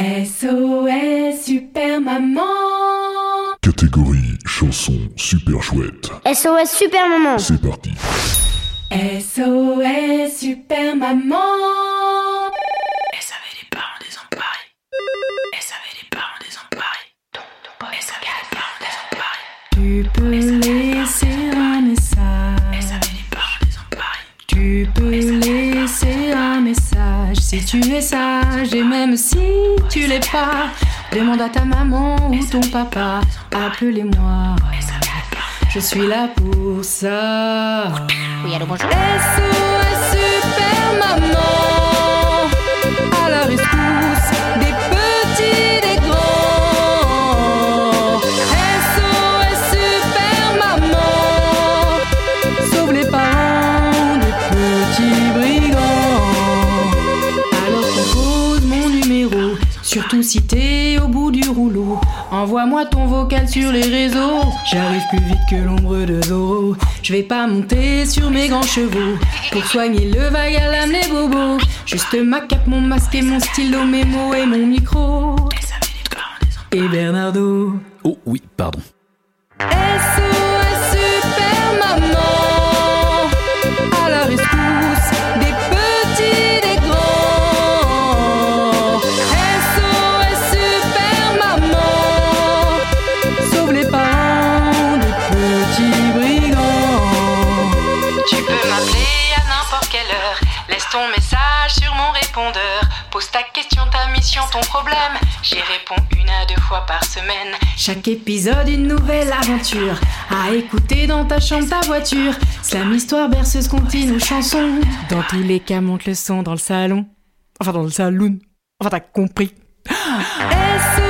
SOS Super Maman Catégorie chanson super chouette. SOS Super Maman. C'est parti. SOS Super Maman Elle avait les parents désemparés. Elle avait les parents désemparés. Elle avait les parents désemparés. Tu peux si tu es sage et même si tu l'es pas. Demande à ta maman ou ton papa. Appelez-moi. Je suis là pour ça. Oui, allô, bonjour. SOS Super Maman À la rescousse des Surtout si t'es au bout du rouleau. Envoie-moi ton vocal sur les réseaux. J'arrive plus vite que l'ombre de Zoro Je vais pas monter sur mes grands chevaux. Pour soigner le vague à l'âme les bobos. Juste ma cape, mon masque et mon stylo, mes mots et mon micro. Et Bernardo. Oh oui, pardon. Ton message sur mon répondeur. Pose ta question, ta mission, ton problème. J'y réponds une à deux fois par semaine. Chaque épisode une nouvelle aventure À écouter dans ta chambre, ta voiture Slam histoire berceuse continue aux chansons Dans tous les cas monte le son dans le salon Enfin dans le saloon Enfin t'as compris